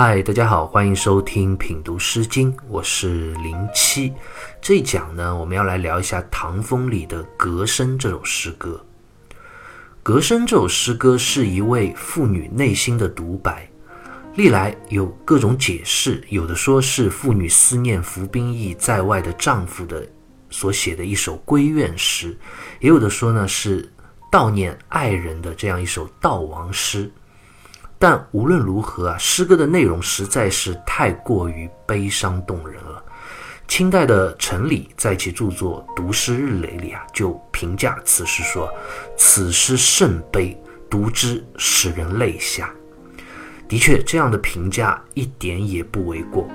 嗨，大家好，欢迎收听品读《诗经》，我是零七。这一讲呢，我们要来聊一下唐风里的《格生》这首诗歌。《格生》这首诗歌是一位妇女内心的独白，历来有各种解释，有的说是妇女思念服兵役在外的丈夫的所写的一首闺怨诗，也有的说呢是悼念爱人的这样一首悼亡诗。但无论如何啊，诗歌的内容实在是太过于悲伤动人了。清代的陈理在其著作《读诗日累》里啊，就评价此诗说：“此诗甚悲，读之使人泪下。”的确，这样的评价一点也不为过。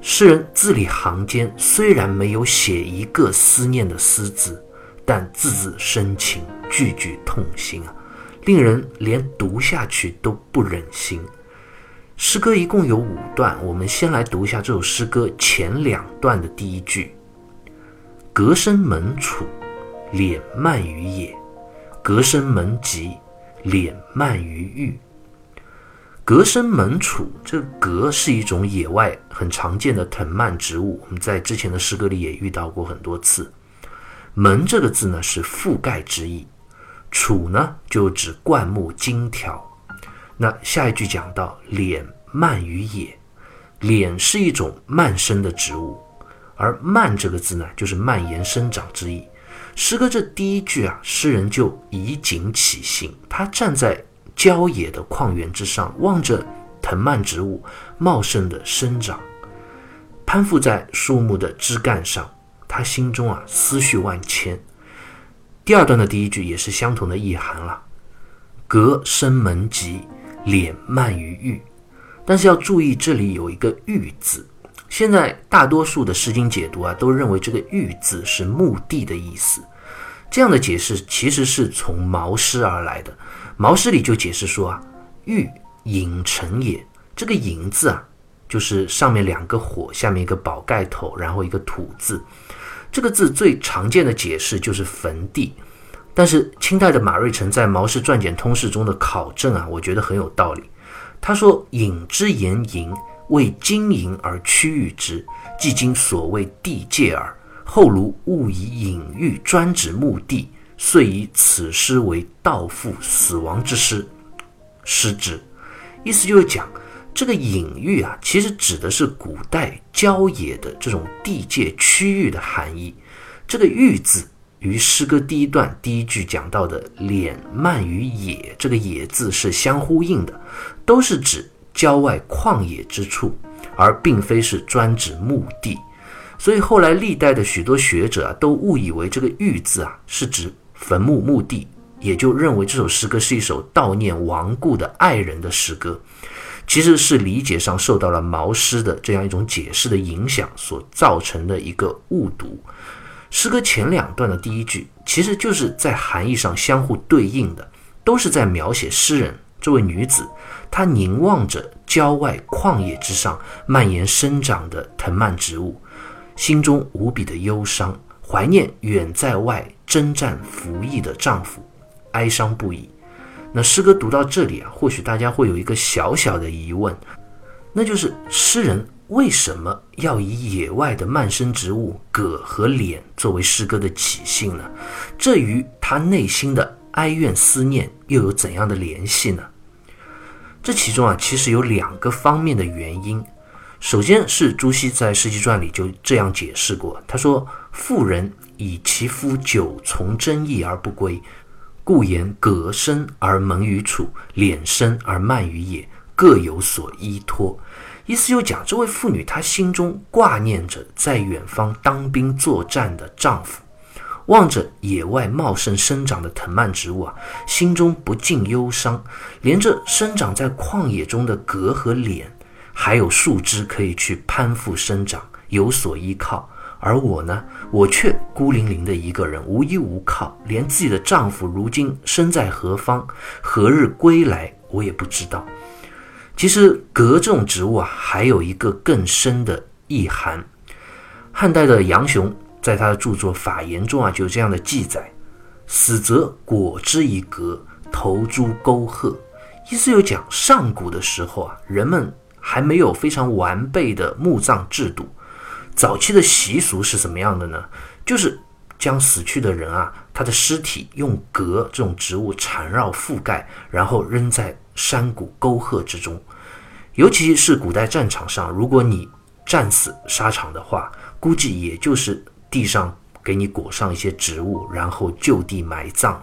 诗人字里行间虽然没有写一个思念的“思”字，但字字深情，句句痛心啊。令人连读下去都不忍心。诗歌一共有五段，我们先来读一下这首诗歌前两段的第一句：“隔生门楚，敛漫于野；隔生门棘，敛漫于玉。”隔生门楚，这“隔”是一种野外很常见的藤蔓植物，我们在之前的诗歌里也遇到过很多次。门这个字呢，是覆盖之意。楚呢，就指灌木荆条。那下一句讲到敛蔓于野，敛是一种蔓生的植物，而蔓这个字呢，就是蔓延生长之意。诗歌这第一句啊，诗人就以景起兴，他站在郊野的旷原之上，望着藤蔓植物茂盛的生长，攀附在树木的枝干上，他心中啊思绪万千。第二段的第一句也是相同的意涵了，隔生门棘，敛慢于玉。但是要注意，这里有一个“玉”字。现在大多数的诗经解读啊，都认为这个“玉”字是墓地的意思。这样的解释其实是从《毛诗》而来的。《毛诗》里就解释说啊，“玉，隐城也。”这个“隐”字啊，就是上面两个火，下面一个宝盖头，然后一个土字。这个字最常见的解释就是坟地，但是清代的马瑞辰在《毛氏传简通释》中的考证啊，我觉得很有道理。他说：“隐之言隐，为经营而区域之，即今所谓地界耳。后如误以隐喻专指墓地，遂以此诗为道父死亡之诗，失之。”意思就是讲。这个隐喻啊，其实指的是古代郊野的这种地界区域的含义。这个“域”字与诗歌第一段第一句讲到的“敛漫于野”这个“野”字是相呼应的，都是指郊外旷野之处，而并非是专指墓地。所以后来历代的许多学者啊，都误以为这个“域”字啊是指坟墓墓地，也就认为这首诗歌是一首悼念亡故的爱人的诗歌。其实是理解上受到了毛诗的这样一种解释的影响所造成的一个误读。诗歌前两段的第一句，其实就是在含义上相互对应的，都是在描写诗人这位女子，她凝望着郊外旷野之上蔓延生长的藤蔓植物，心中无比的忧伤，怀念远在外征战服役的丈夫，哀伤不已。那诗歌读到这里啊，或许大家会有一个小小的疑问，那就是诗人为什么要以野外的蔓生植物葛和敛作为诗歌的起兴呢？这与他内心的哀怨思念又有怎样的联系呢？这其中啊，其实有两个方面的原因。首先是朱熹在《诗集传》里就这样解释过，他说：“妇人以其夫久从征役而不归。”故言隔生而门于楚，敛生而漫于野，各有所依托。意思就讲，这位妇女她心中挂念着在远方当兵作战的丈夫，望着野外茂盛生长的藤蔓植物啊，心中不禁忧伤。连着生长在旷野中的葛和敛，还有树枝可以去攀附生长，有所依靠。而我呢，我却孤零零的一个人，无依无靠，连自己的丈夫如今身在何方，何日归来，我也不知道。其实，葛这种植物啊，还有一个更深的意涵。汉代的杨雄在他的著作《法言》中啊，就有这样的记载：“死则果之以葛，投诸沟壑。”意思就讲，上古的时候啊，人们。还没有非常完备的墓葬制度。早期的习俗是什么样的呢？就是将死去的人啊，他的尸体用革这种植物缠绕覆盖，然后扔在山谷沟壑之中。尤其是古代战场上，如果你战死沙场的话，估计也就是地上给你裹上一些植物，然后就地埋葬。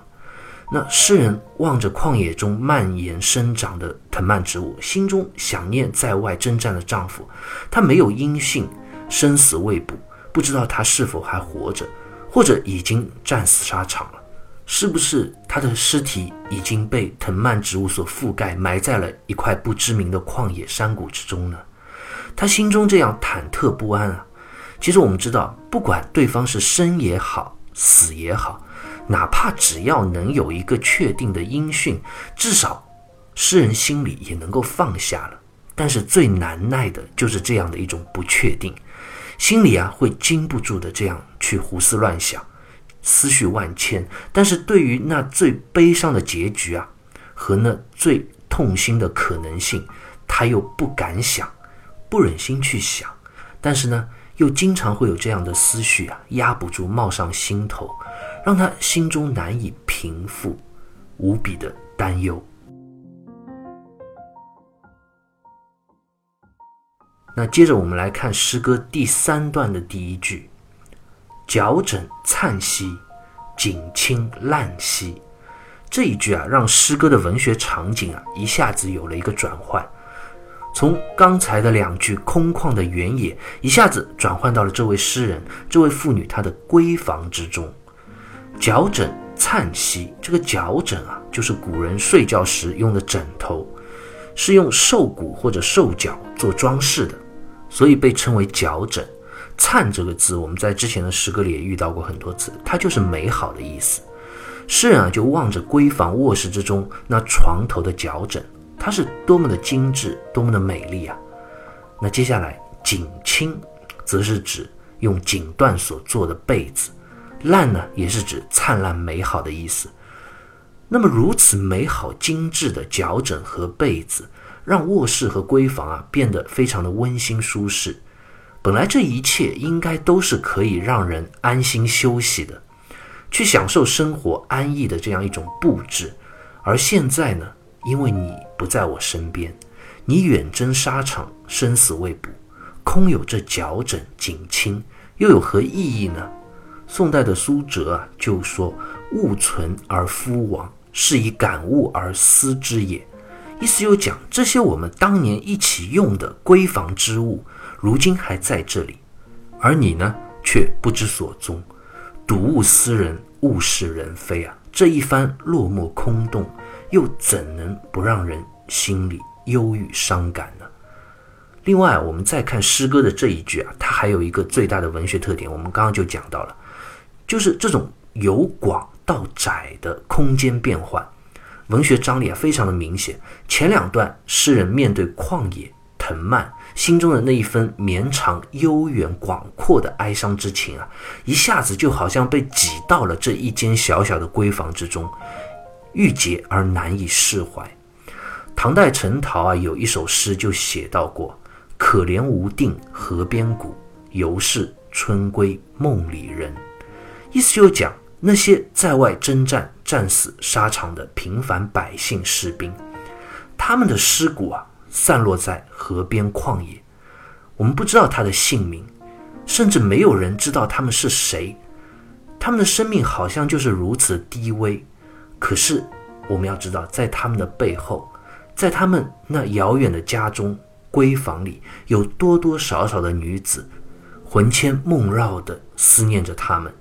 那诗人望着旷野中蔓延生长的藤蔓植物，心中想念在外征战的丈夫。他没有音信，生死未卜，不知道他是否还活着，或者已经战死沙场了。是不是他的尸体已经被藤蔓植物所覆盖，埋在了一块不知名的旷野山谷之中呢？他心中这样忐忑不安啊！其实我们知道，不管对方是生也好，死也好。哪怕只要能有一个确定的音讯，至少诗人心里也能够放下了。但是最难耐的就是这样的一种不确定，心里啊会禁不住的这样去胡思乱想，思绪万千。但是对于那最悲伤的结局啊，和那最痛心的可能性，他又不敢想，不忍心去想。但是呢，又经常会有这样的思绪啊，压不住冒上心头。让他心中难以平复，无比的担忧。那接着我们来看诗歌第三段的第一句：“脚枕灿兮，锦衾烂兮。”这一句啊，让诗歌的文学场景啊一下子有了一个转换，从刚才的两句空旷的原野，一下子转换到了这位诗人、这位妇女她的闺房之中。脚枕灿兮，这个脚枕啊，就是古人睡觉时用的枕头，是用兽骨或者兽脚做装饰的，所以被称为脚枕。灿这个字，我们在之前的诗歌里也遇到过很多次，它就是美好的意思。诗人啊，就望着闺房卧室之中那床头的脚枕，它是多么的精致，多么的美丽啊！那接下来锦衾，则是指用锦缎所做的被子。烂呢，也是指灿烂美好的意思。那么如此美好精致的脚枕和被子，让卧室和闺房啊变得非常的温馨舒适。本来这一切应该都是可以让人安心休息的，去享受生活安逸的这样一种布置。而现在呢，因为你不在我身边，你远征沙场，生死未卜，空有这脚枕锦衾，又有何意义呢？宋代的苏辙啊，就说“物存而夫亡，是以感物而思之也”，意思又讲这些我们当年一起用的闺房之物，如今还在这里，而你呢，却不知所踪，睹物思人，物是人非啊！这一番落寞空洞，又怎能不让人心里忧郁伤感呢？另外，我们再看诗歌的这一句啊，它还有一个最大的文学特点，我们刚刚就讲到了。就是这种由广到窄的空间变换，文学张力啊非常的明显。前两段诗人面对旷野藤蔓，心中的那一份绵长、悠远、广阔的哀伤之情啊，一下子就好像被挤到了这一间小小的闺房之中，郁结而难以释怀。唐代陈陶啊有一首诗就写到过：“可怜无定河边骨，犹是春归梦里人。”意思就讲那些在外征战、战死沙场的平凡百姓士兵，他们的尸骨啊，散落在河边旷野，我们不知道他的姓名，甚至没有人知道他们是谁。他们的生命好像就是如此低微。可是我们要知道，在他们的背后，在他们那遥远的家中闺房里，有多多少少的女子，魂牵梦绕地思念着他们。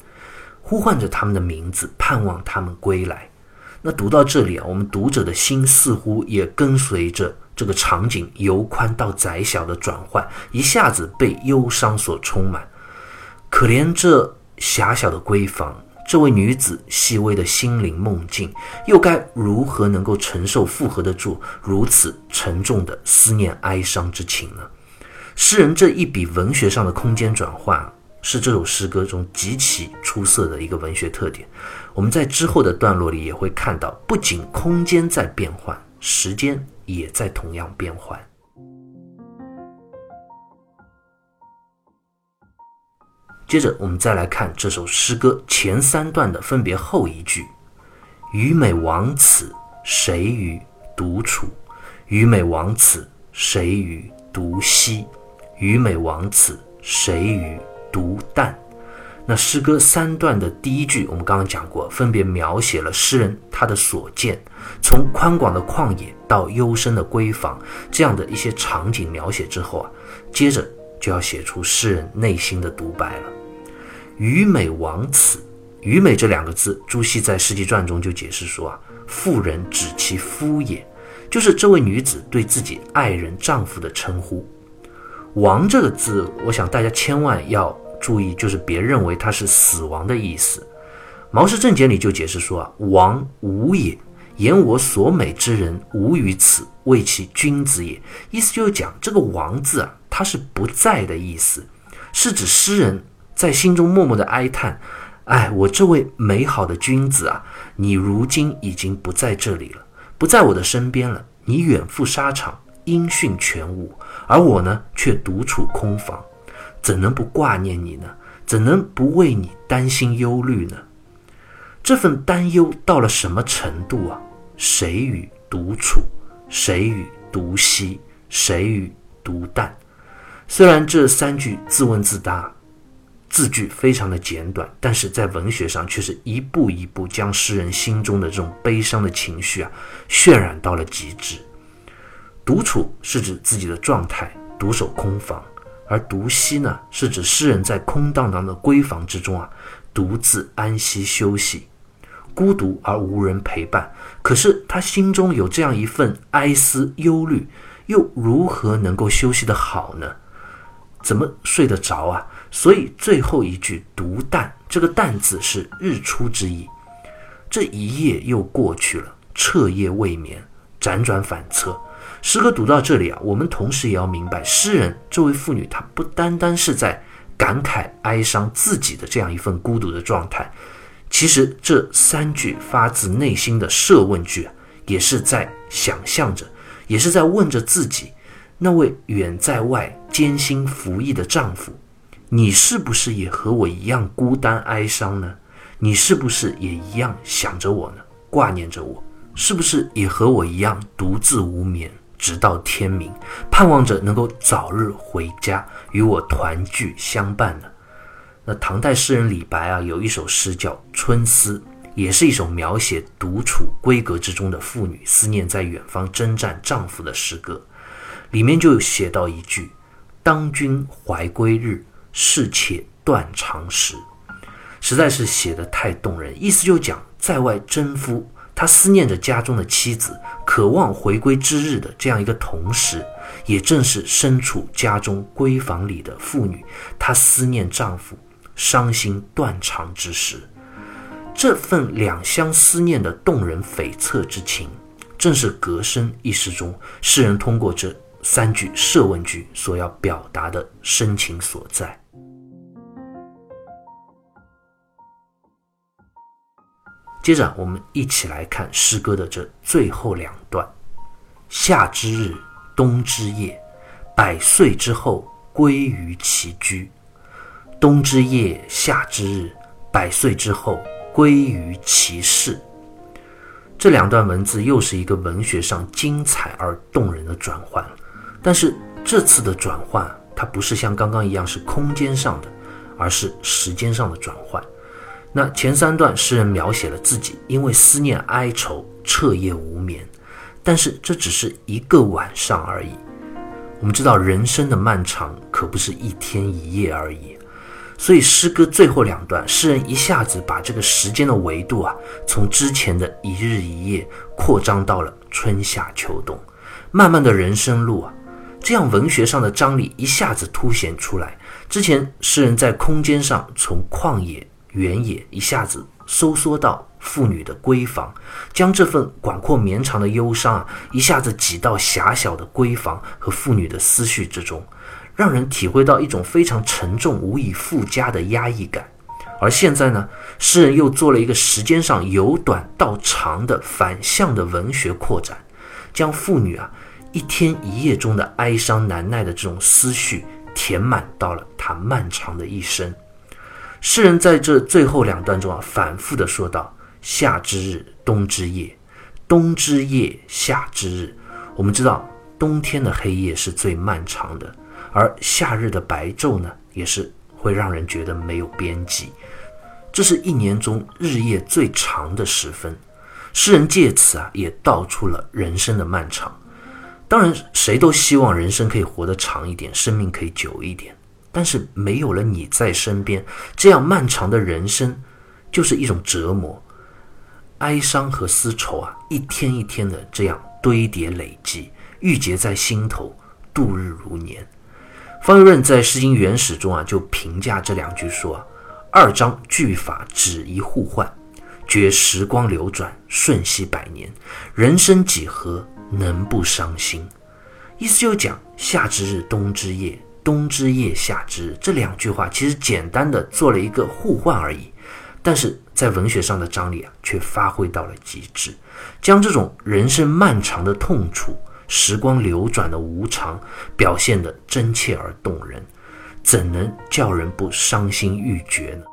呼唤着他们的名字，盼望他们归来。那读到这里啊，我们读者的心似乎也跟随着这个场景由宽到窄小的转换，一下子被忧伤所充满。可怜这狭小的闺房，这位女子细微的心灵梦境，又该如何能够承受、负荷得住如此沉重的思念、哀伤之情呢？诗人这一笔文学上的空间转换。是这首诗歌中极其出色的一个文学特点。我们在之后的段落里也会看到，不仅空间在变换，时间也在同样变换。接着，我们再来看这首诗歌前三段的分别后一句：“虞美亡此，谁与独处？虞美亡此，谁与独息？虞美亡此，谁与？”独淡？”那诗歌三段的第一句，我们刚刚讲过，分别描写了诗人他的所见，从宽广的旷野到幽深的闺房这样的一些场景描写之后啊，接着就要写出诗人内心的独白了。虞美亡此，虞美这两个字，朱熹在《世纪传》中就解释说啊，妇人指其夫也，就是这位女子对自己爱人丈夫的称呼。亡这个字，我想大家千万要。注意，就是别认为它是死亡的意思。《毛氏正解》里就解释说啊，亡无也，言我所美之人无于此，谓其君子也。意思就是讲这个亡字啊，它是不在的意思，是指诗人在心中默默的哀叹：哎，我这位美好的君子啊，你如今已经不在这里了，不在我的身边了，你远赴沙场，音讯全无，而我呢，却独处空房。怎能不挂念你呢？怎能不为你担心忧虑呢？这份担忧到了什么程度啊？谁与独处？谁与独息？谁与独淡？虽然这三句自问自答，字句非常的简短，但是在文学上却是一步一步将诗人心中的这种悲伤的情绪啊渲染到了极致。独处是指自己的状态，独守空房。而独息呢，是指诗人在空荡荡的闺房之中啊，独自安息休息，孤独而无人陪伴。可是他心中有这样一份哀思忧虑，又如何能够休息得好呢？怎么睡得着啊？所以最后一句“独淡”，这个“淡”字是日出之意。这一夜又过去了，彻夜未眠，辗转反侧。诗歌读到这里啊，我们同时也要明白，诗人这位妇女，她不单单是在感慨哀伤自己的这样一份孤独的状态，其实这三句发自内心的设问句，也是在想象着，也是在问着自己那位远在外艰辛服役的丈夫：你是不是也和我一样孤单哀伤呢？你是不是也一样想着我呢？挂念着我？是不是也和我一样独自无眠？直到天明，盼望着能够早日回家与我团聚相伴呢。那唐代诗人李白啊，有一首诗叫《春思》，也是一首描写独处闺阁之中的妇女思念在远方征战丈夫的诗歌。里面就写到一句：“当君怀归日，是妾断肠时。”实在是写的太动人，意思就讲在外征夫。他思念着家中的妻子，渴望回归之日的这样一个同时，也正是身处家中闺房里的妇女，她思念丈夫，伤心断肠之时，这份两相思念的动人悱恻之情，正是《隔生》一诗中诗人通过这三句设问句所要表达的深情所在。接着，我们一起来看诗歌的这最后两段：夏之日，冬之夜，百岁之后归于其居。冬之夜，夏之日，百岁之后归于其室。这两段文字又是一个文学上精彩而动人的转换，但是这次的转换，它不是像刚刚一样是空间上的，而是时间上的转换。那前三段，诗人描写了自己因为思念哀愁，彻夜无眠，但是这只是一个晚上而已。我们知道，人生的漫长可不是一天一夜而已，所以诗歌最后两段，诗人一下子把这个时间的维度啊，从之前的一日一夜扩张到了春夏秋冬，漫漫的人生路啊，这样文学上的张力一下子凸显出来。之前诗人在空间上从旷野。原野一下子收缩到妇女的闺房，将这份广阔绵长的忧伤啊，一下子挤到狭小的闺房和妇女的思绪之中，让人体会到一种非常沉重、无以复加的压抑感。而现在呢，诗人又做了一个时间上由短到长的反向的文学扩展，将妇女啊一天一夜中的哀伤难耐的这种思绪填满到了她漫长的一生。诗人在这最后两段中啊，反复的说道：“夏之日，冬之夜，冬之夜，夏之日。”我们知道，冬天的黑夜是最漫长的，而夏日的白昼呢，也是会让人觉得没有边际。这是一年中日夜最长的时分。诗人借此啊，也道出了人生的漫长。当然，谁都希望人生可以活得长一点，生命可以久一点。但是没有了你在身边，这样漫长的人生就是一种折磨，哀伤和丝绸啊，一天一天的这样堆叠累积，郁结在心头，度日如年。方玉润在《诗经原始》中啊，就评价这两句说：“二章句法只一互换，觉时光流转，瞬息百年。人生几何，能不伤心？”意思就讲夏之日，冬之夜。冬之夜，夏之日，这两句话其实简单的做了一个互换而已，但是在文学上的张力啊，却发挥到了极致，将这种人生漫长的痛楚、时光流转的无常表现得真切而动人，怎能叫人不伤心欲绝呢？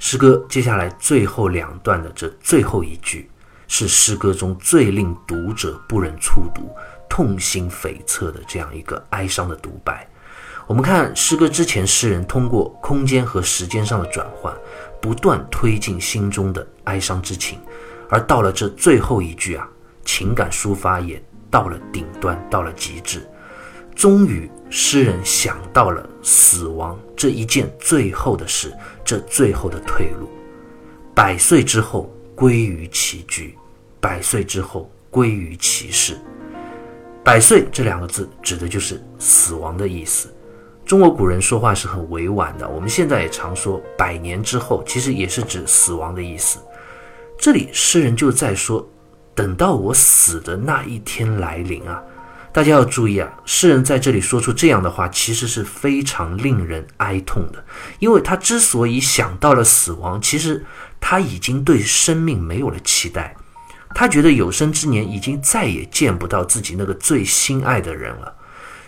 诗歌接下来最后两段的这最后一句。是诗歌中最令读者不忍触读、痛心悱恻的这样一个哀伤的独白。我们看诗歌之前，诗人通过空间和时间上的转换，不断推进心中的哀伤之情，而到了这最后一句啊，情感抒发也到了顶端，到了极致。终于，诗人想到了死亡这一件最后的事，这最后的退路。百岁之后。归于其居，百岁之后归于其事。百岁这两个字指的就是死亡的意思。中国古人说话是很委婉的，我们现在也常说百年之后，其实也是指死亡的意思。这里诗人就在说，等到我死的那一天来临啊！大家要注意啊，诗人在这里说出这样的话，其实是非常令人哀痛的，因为他之所以想到了死亡，其实。他已经对生命没有了期待，他觉得有生之年已经再也见不到自己那个最心爱的人了，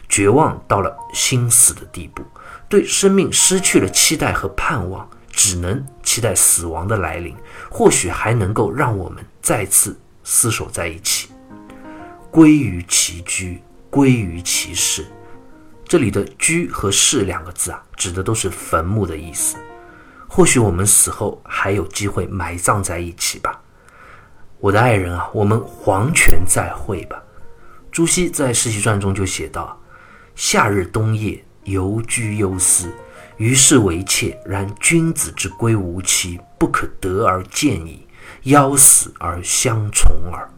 绝望到了心死的地步，对生命失去了期待和盼望，只能期待死亡的来临，或许还能够让我们再次厮守在一起，归于其居，归于其室。这里的“居”和“室”两个字啊，指的都是坟墓的意思。或许我们死后还有机会埋葬在一起吧，我的爱人啊，我们黄泉再会吧。朱熹在《世袭传》中就写道：“夏日冬夜，犹居忧思，于是为妾。然君子之归无期，不可得而见矣。夭死而相从耳。”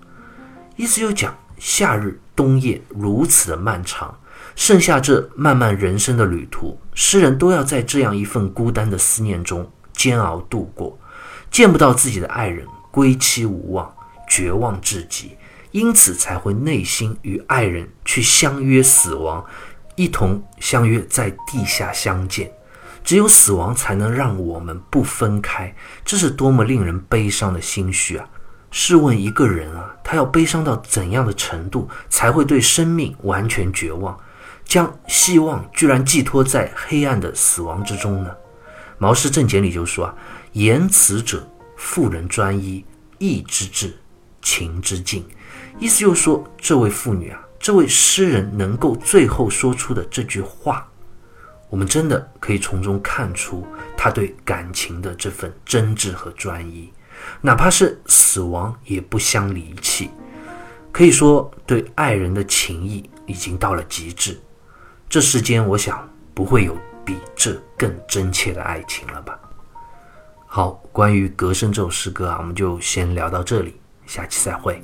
意思就讲夏日冬夜如此的漫长。剩下这漫漫人生的旅途，诗人都要在这样一份孤单的思念中煎熬度过，见不到自己的爱人，归期无望，绝望至极，因此才会内心与爱人去相约死亡，一同相约在地下相见。只有死亡才能让我们不分开，这是多么令人悲伤的心绪啊！试问一个人啊，他要悲伤到怎样的程度，才会对生命完全绝望？将希望居然寄托在黑暗的死亡之中呢？《毛氏正解》里就说啊：“言辞者，妇人专一，义之至，情之尽。”意思就是说，这位妇女啊，这位诗人能够最后说出的这句话，我们真的可以从中看出他对感情的这份真挚和专一，哪怕是死亡也不相离弃。可以说，对爱人的情谊已经到了极致。这世间，我想不会有比这更真切的爱情了吧。好，关于《隔声》这首诗歌啊，我们就先聊到这里，下期再会。